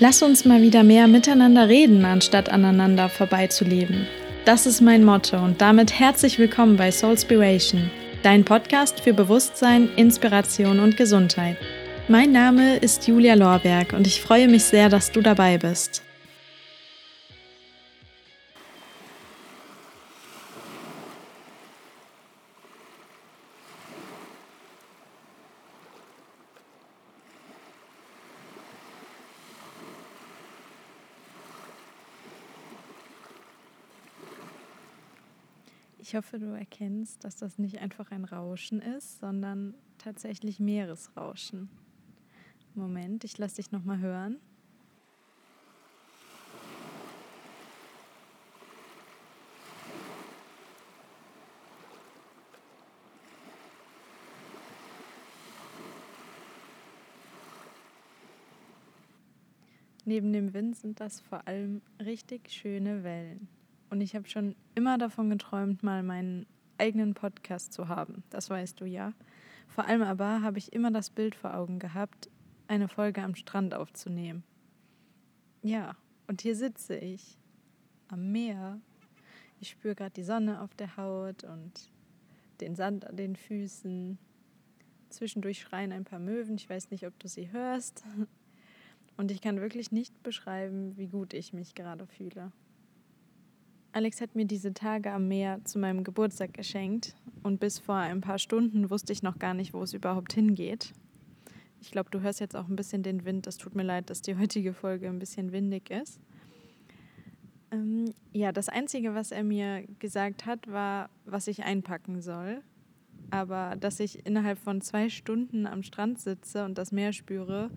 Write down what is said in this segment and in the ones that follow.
Lass uns mal wieder mehr miteinander reden, anstatt aneinander vorbeizuleben. Das ist mein Motto und damit herzlich willkommen bei Soulspiration, dein Podcast für Bewusstsein, Inspiration und Gesundheit. Mein Name ist Julia Lorberg und ich freue mich sehr, dass du dabei bist. Ich hoffe, du erkennst, dass das nicht einfach ein Rauschen ist, sondern tatsächlich Meeresrauschen. Moment, ich lasse dich nochmal hören. Neben dem Wind sind das vor allem richtig schöne Wellen. Und ich habe schon immer davon geträumt, mal meinen eigenen Podcast zu haben. Das weißt du ja. Vor allem aber habe ich immer das Bild vor Augen gehabt, eine Folge am Strand aufzunehmen. Ja, und hier sitze ich am Meer. Ich spüre gerade die Sonne auf der Haut und den Sand an den Füßen. Zwischendurch schreien ein paar Möwen. Ich weiß nicht, ob du sie hörst. Und ich kann wirklich nicht beschreiben, wie gut ich mich gerade fühle. Alex hat mir diese Tage am Meer zu meinem Geburtstag geschenkt und bis vor ein paar Stunden wusste ich noch gar nicht, wo es überhaupt hingeht. Ich glaube, du hörst jetzt auch ein bisschen den Wind. Es tut mir leid, dass die heutige Folge ein bisschen windig ist. Ähm, ja, das Einzige, was er mir gesagt hat, war, was ich einpacken soll. Aber dass ich innerhalb von zwei Stunden am Strand sitze und das Meer spüre,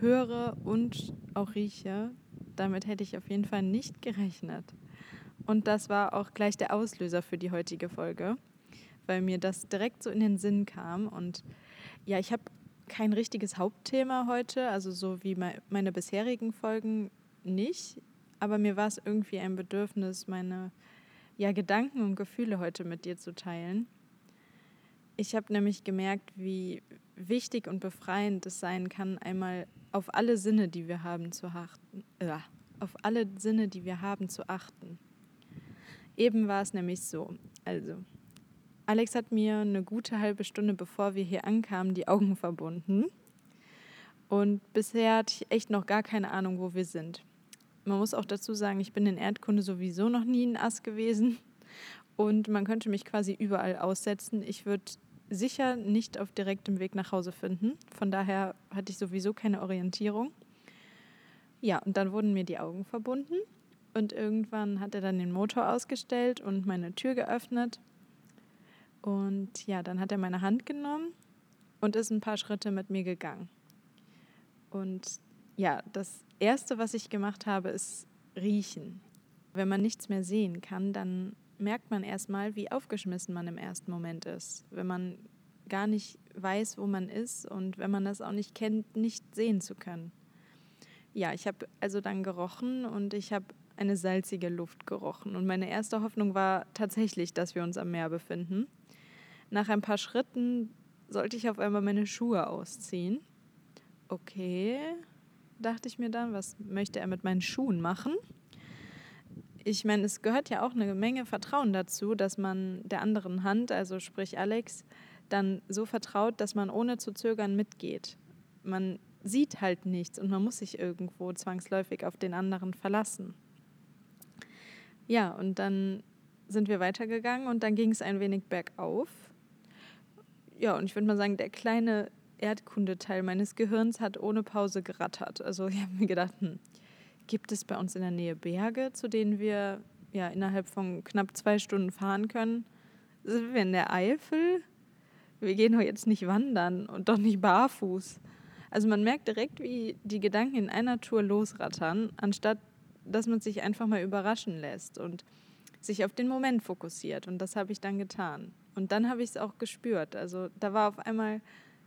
höre und auch rieche, damit hätte ich auf jeden Fall nicht gerechnet. Und das war auch gleich der Auslöser für die heutige Folge, weil mir das direkt so in den Sinn kam. Und ja, ich habe kein richtiges Hauptthema heute, also so wie meine bisherigen Folgen nicht. Aber mir war es irgendwie ein Bedürfnis, meine ja, Gedanken und Gefühle heute mit dir zu teilen. Ich habe nämlich gemerkt, wie wichtig und befreiend es sein kann, einmal auf alle Sinne, die wir haben, zu achten. Äh, auf alle Sinne, die wir haben, zu achten. Eben war es nämlich so. Also, Alex hat mir eine gute halbe Stunde bevor wir hier ankamen die Augen verbunden. Und bisher hatte ich echt noch gar keine Ahnung, wo wir sind. Man muss auch dazu sagen, ich bin in Erdkunde sowieso noch nie ein Ass gewesen. Und man könnte mich quasi überall aussetzen. Ich würde sicher nicht auf direktem Weg nach Hause finden. Von daher hatte ich sowieso keine Orientierung. Ja, und dann wurden mir die Augen verbunden. Und irgendwann hat er dann den Motor ausgestellt und meine Tür geöffnet. Und ja, dann hat er meine Hand genommen und ist ein paar Schritte mit mir gegangen. Und ja, das Erste, was ich gemacht habe, ist riechen. Wenn man nichts mehr sehen kann, dann merkt man erstmal, wie aufgeschmissen man im ersten Moment ist. Wenn man gar nicht weiß, wo man ist und wenn man das auch nicht kennt, nicht sehen zu können. Ja, ich habe also dann gerochen und ich habe eine salzige Luft gerochen. Und meine erste Hoffnung war tatsächlich, dass wir uns am Meer befinden. Nach ein paar Schritten sollte ich auf einmal meine Schuhe ausziehen. Okay, dachte ich mir dann, was möchte er mit meinen Schuhen machen? Ich meine, es gehört ja auch eine Menge Vertrauen dazu, dass man der anderen Hand, also sprich Alex, dann so vertraut, dass man ohne zu zögern mitgeht. Man sieht halt nichts und man muss sich irgendwo zwangsläufig auf den anderen verlassen. Ja, und dann sind wir weitergegangen und dann ging es ein wenig bergauf. Ja, und ich würde mal sagen, der kleine Erdkundeteil meines Gehirns hat ohne Pause gerattert. Also ich habe mir gedacht, hm, gibt es bei uns in der Nähe Berge, zu denen wir ja innerhalb von knapp zwei Stunden fahren können? Sind wir in der Eifel? Wir gehen doch jetzt nicht wandern und doch nicht barfuß. Also man merkt direkt, wie die Gedanken in einer Tour losrattern, anstatt dass man sich einfach mal überraschen lässt und sich auf den Moment fokussiert. Und das habe ich dann getan. Und dann habe ich es auch gespürt. Also da war auf einmal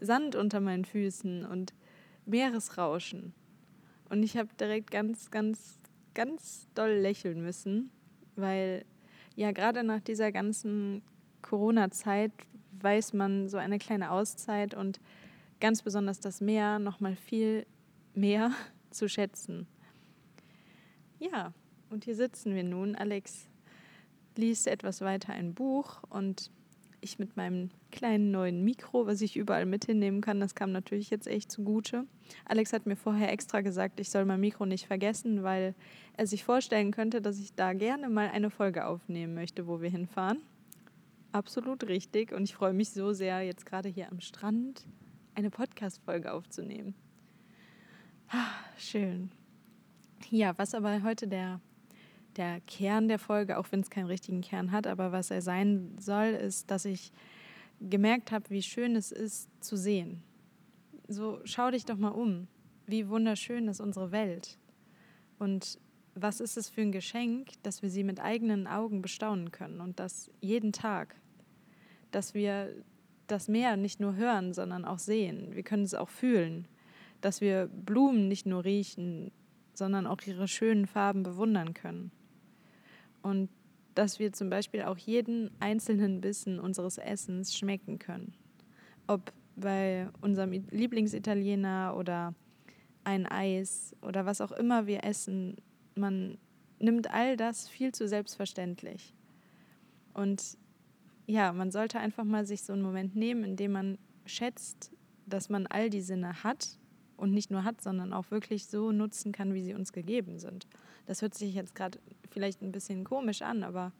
Sand unter meinen Füßen und Meeresrauschen. Und ich habe direkt ganz, ganz, ganz doll lächeln müssen, weil ja gerade nach dieser ganzen Corona-Zeit weiß man so eine kleine Auszeit und ganz besonders das Meer noch mal viel mehr zu schätzen. Ja, und hier sitzen wir nun. Alex liest etwas weiter ein Buch und ich mit meinem kleinen neuen Mikro, was ich überall mit hinnehmen kann, das kam natürlich jetzt echt zugute. Alex hat mir vorher extra gesagt, ich soll mein Mikro nicht vergessen, weil er sich vorstellen könnte, dass ich da gerne mal eine Folge aufnehmen möchte, wo wir hinfahren. Absolut richtig und ich freue mich so sehr, jetzt gerade hier am Strand eine Podcast-Folge aufzunehmen. Ah, schön. Ja, was aber heute der der Kern der Folge, auch wenn es keinen richtigen Kern hat, aber was er sein soll, ist, dass ich gemerkt habe, wie schön es ist zu sehen. So schau dich doch mal um. Wie wunderschön ist unsere Welt. Und was ist es für ein Geschenk, dass wir sie mit eigenen Augen bestaunen können und das jeden Tag. Dass wir das Meer nicht nur hören, sondern auch sehen. Wir können es auch fühlen. Dass wir Blumen nicht nur riechen, sondern auch ihre schönen Farben bewundern können und dass wir zum Beispiel auch jeden einzelnen Bissen unseres Essens schmecken können. Ob bei unserem Lieblingsitaliener oder ein Eis oder was auch immer wir essen, man nimmt all das viel zu selbstverständlich. Und ja, man sollte einfach mal sich so einen Moment nehmen, in dem man schätzt, dass man all die Sinne hat und nicht nur hat, sondern auch wirklich so nutzen kann, wie sie uns gegeben sind. Das hört sich jetzt gerade vielleicht ein bisschen komisch an, aber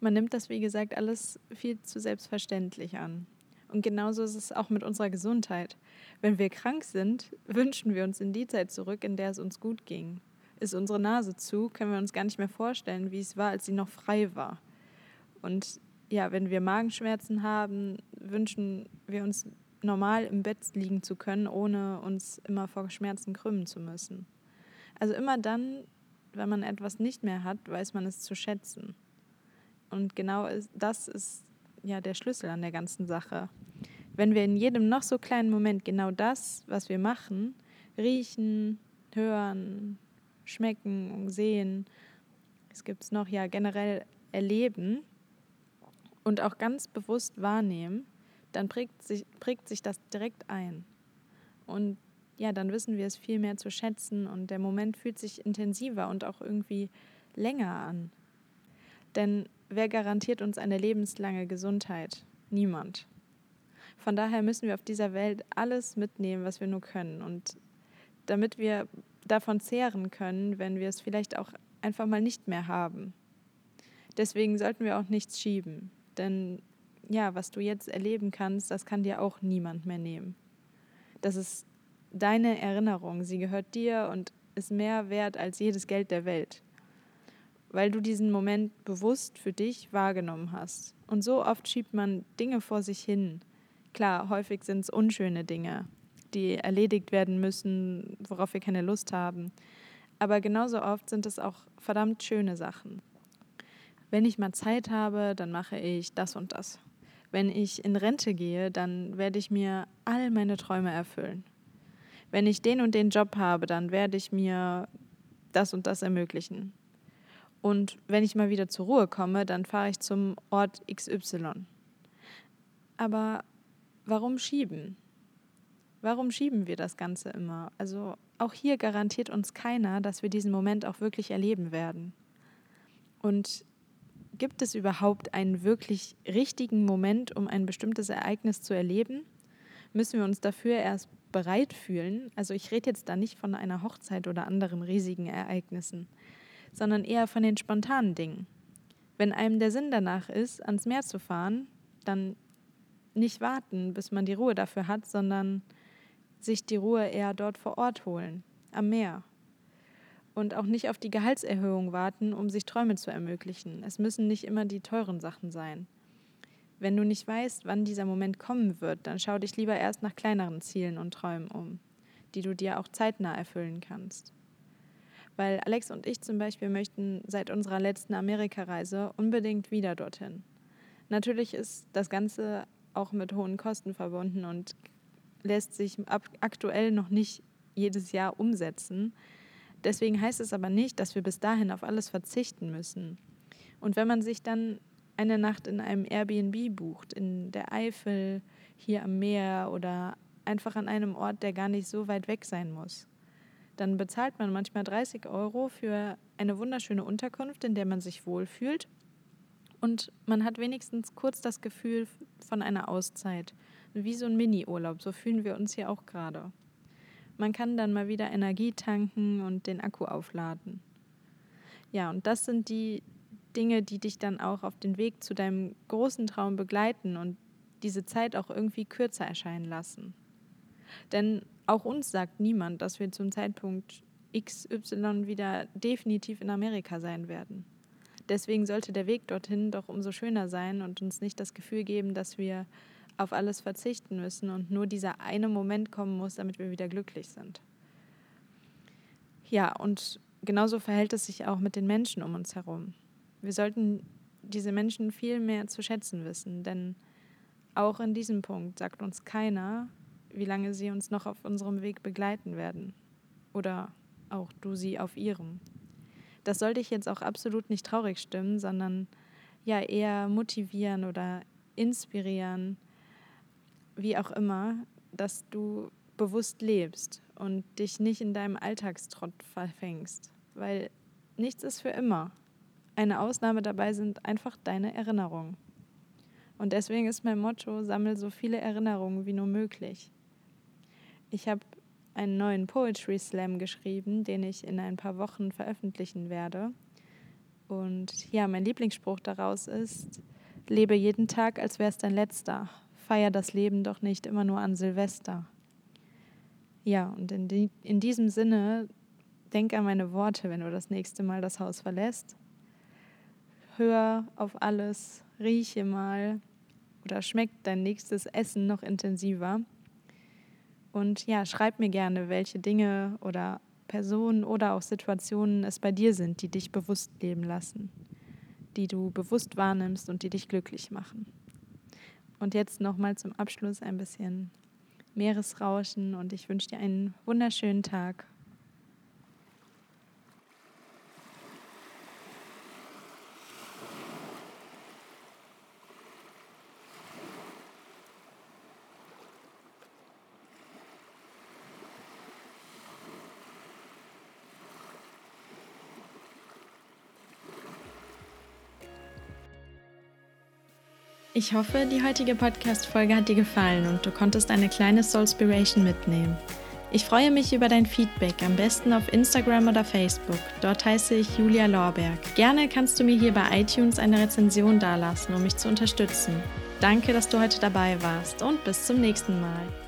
man nimmt das, wie gesagt, alles viel zu selbstverständlich an. Und genauso ist es auch mit unserer Gesundheit. Wenn wir krank sind, wünschen wir uns in die Zeit zurück, in der es uns gut ging. Ist unsere Nase zu, können wir uns gar nicht mehr vorstellen, wie es war, als sie noch frei war. Und ja, wenn wir Magenschmerzen haben, wünschen wir uns normal im Bett liegen zu können, ohne uns immer vor Schmerzen krümmen zu müssen. Also immer dann, wenn man etwas nicht mehr hat, weiß man es zu schätzen. Und genau das ist ja der Schlüssel an der ganzen Sache. Wenn wir in jedem noch so kleinen Moment genau das, was wir machen, riechen, hören, schmecken, sehen, es gibt es noch ja generell erleben und auch ganz bewusst wahrnehmen, dann prägt sich, prägt sich das direkt ein. Und ja, dann wissen wir es viel mehr zu schätzen und der Moment fühlt sich intensiver und auch irgendwie länger an. Denn wer garantiert uns eine lebenslange Gesundheit? Niemand. Von daher müssen wir auf dieser Welt alles mitnehmen, was wir nur können. Und damit wir davon zehren können, wenn wir es vielleicht auch einfach mal nicht mehr haben. Deswegen sollten wir auch nichts schieben. Denn ja, was du jetzt erleben kannst, das kann dir auch niemand mehr nehmen. Das ist deine Erinnerung. Sie gehört dir und ist mehr wert als jedes Geld der Welt. Weil du diesen Moment bewusst für dich wahrgenommen hast. Und so oft schiebt man Dinge vor sich hin. Klar, häufig sind es unschöne Dinge, die erledigt werden müssen, worauf wir keine Lust haben. Aber genauso oft sind es auch verdammt schöne Sachen. Wenn ich mal Zeit habe, dann mache ich das und das. Wenn ich in Rente gehe, dann werde ich mir all meine Träume erfüllen wenn ich den und den Job habe, dann werde ich mir das und das ermöglichen. Und wenn ich mal wieder zur Ruhe komme, dann fahre ich zum Ort XY. Aber warum schieben? Warum schieben wir das Ganze immer? Also auch hier garantiert uns keiner, dass wir diesen Moment auch wirklich erleben werden. Und gibt es überhaupt einen wirklich richtigen Moment, um ein bestimmtes Ereignis zu erleben? Müssen wir uns dafür erst bereit fühlen, also ich rede jetzt da nicht von einer Hochzeit oder anderen riesigen Ereignissen, sondern eher von den spontanen Dingen. Wenn einem der Sinn danach ist, ans Meer zu fahren, dann nicht warten, bis man die Ruhe dafür hat, sondern sich die Ruhe eher dort vor Ort holen, am Meer. Und auch nicht auf die Gehaltserhöhung warten, um sich Träume zu ermöglichen. Es müssen nicht immer die teuren Sachen sein. Wenn du nicht weißt, wann dieser Moment kommen wird, dann schau dich lieber erst nach kleineren Zielen und Träumen um, die du dir auch zeitnah erfüllen kannst. Weil Alex und ich zum Beispiel möchten seit unserer letzten Amerikareise unbedingt wieder dorthin. Natürlich ist das Ganze auch mit hohen Kosten verbunden und lässt sich aktuell noch nicht jedes Jahr umsetzen. Deswegen heißt es aber nicht, dass wir bis dahin auf alles verzichten müssen. Und wenn man sich dann eine Nacht in einem Airbnb bucht, in der Eifel, hier am Meer oder einfach an einem Ort, der gar nicht so weit weg sein muss, dann bezahlt man manchmal 30 Euro für eine wunderschöne Unterkunft, in der man sich wohlfühlt. Und man hat wenigstens kurz das Gefühl von einer Auszeit. Wie so ein Mini-Urlaub, so fühlen wir uns hier auch gerade. Man kann dann mal wieder Energie tanken und den Akku aufladen. Ja, und das sind die Dinge, die dich dann auch auf den Weg zu deinem großen Traum begleiten und diese Zeit auch irgendwie kürzer erscheinen lassen. Denn auch uns sagt niemand, dass wir zum Zeitpunkt XY wieder definitiv in Amerika sein werden. Deswegen sollte der Weg dorthin doch umso schöner sein und uns nicht das Gefühl geben, dass wir auf alles verzichten müssen und nur dieser eine Moment kommen muss, damit wir wieder glücklich sind. Ja, und genauso verhält es sich auch mit den Menschen um uns herum. Wir sollten diese Menschen viel mehr zu schätzen wissen, denn auch in diesem Punkt sagt uns keiner, wie lange sie uns noch auf unserem Weg begleiten werden. Oder auch du sie auf ihrem. Das sollte ich jetzt auch absolut nicht traurig stimmen, sondern ja eher motivieren oder inspirieren, wie auch immer, dass du bewusst lebst und dich nicht in deinem Alltagstrott verfängst, weil nichts ist für immer. Eine Ausnahme dabei sind einfach deine Erinnerungen. Und deswegen ist mein Motto, sammel so viele Erinnerungen wie nur möglich. Ich habe einen neuen Poetry Slam geschrieben, den ich in ein paar Wochen veröffentlichen werde. Und ja, mein Lieblingsspruch daraus ist, lebe jeden Tag, als wäre es dein letzter. Feier das Leben doch nicht immer nur an Silvester. Ja, und in, die, in diesem Sinne, denk an meine Worte, wenn du das nächste Mal das Haus verlässt. Hör auf alles, rieche mal oder schmeckt dein nächstes Essen noch intensiver. Und ja, schreib mir gerne, welche Dinge oder Personen oder auch Situationen es bei dir sind, die dich bewusst leben lassen, die du bewusst wahrnimmst und die dich glücklich machen. Und jetzt nochmal zum Abschluss ein bisschen Meeresrauschen und ich wünsche dir einen wunderschönen Tag. Ich hoffe, die heutige Podcast-Folge hat dir gefallen und du konntest eine kleine Soulspiration mitnehmen. Ich freue mich über dein Feedback, am besten auf Instagram oder Facebook. Dort heiße ich Julia Lorberg. Gerne kannst du mir hier bei iTunes eine Rezension dalassen, um mich zu unterstützen. Danke, dass du heute dabei warst und bis zum nächsten Mal.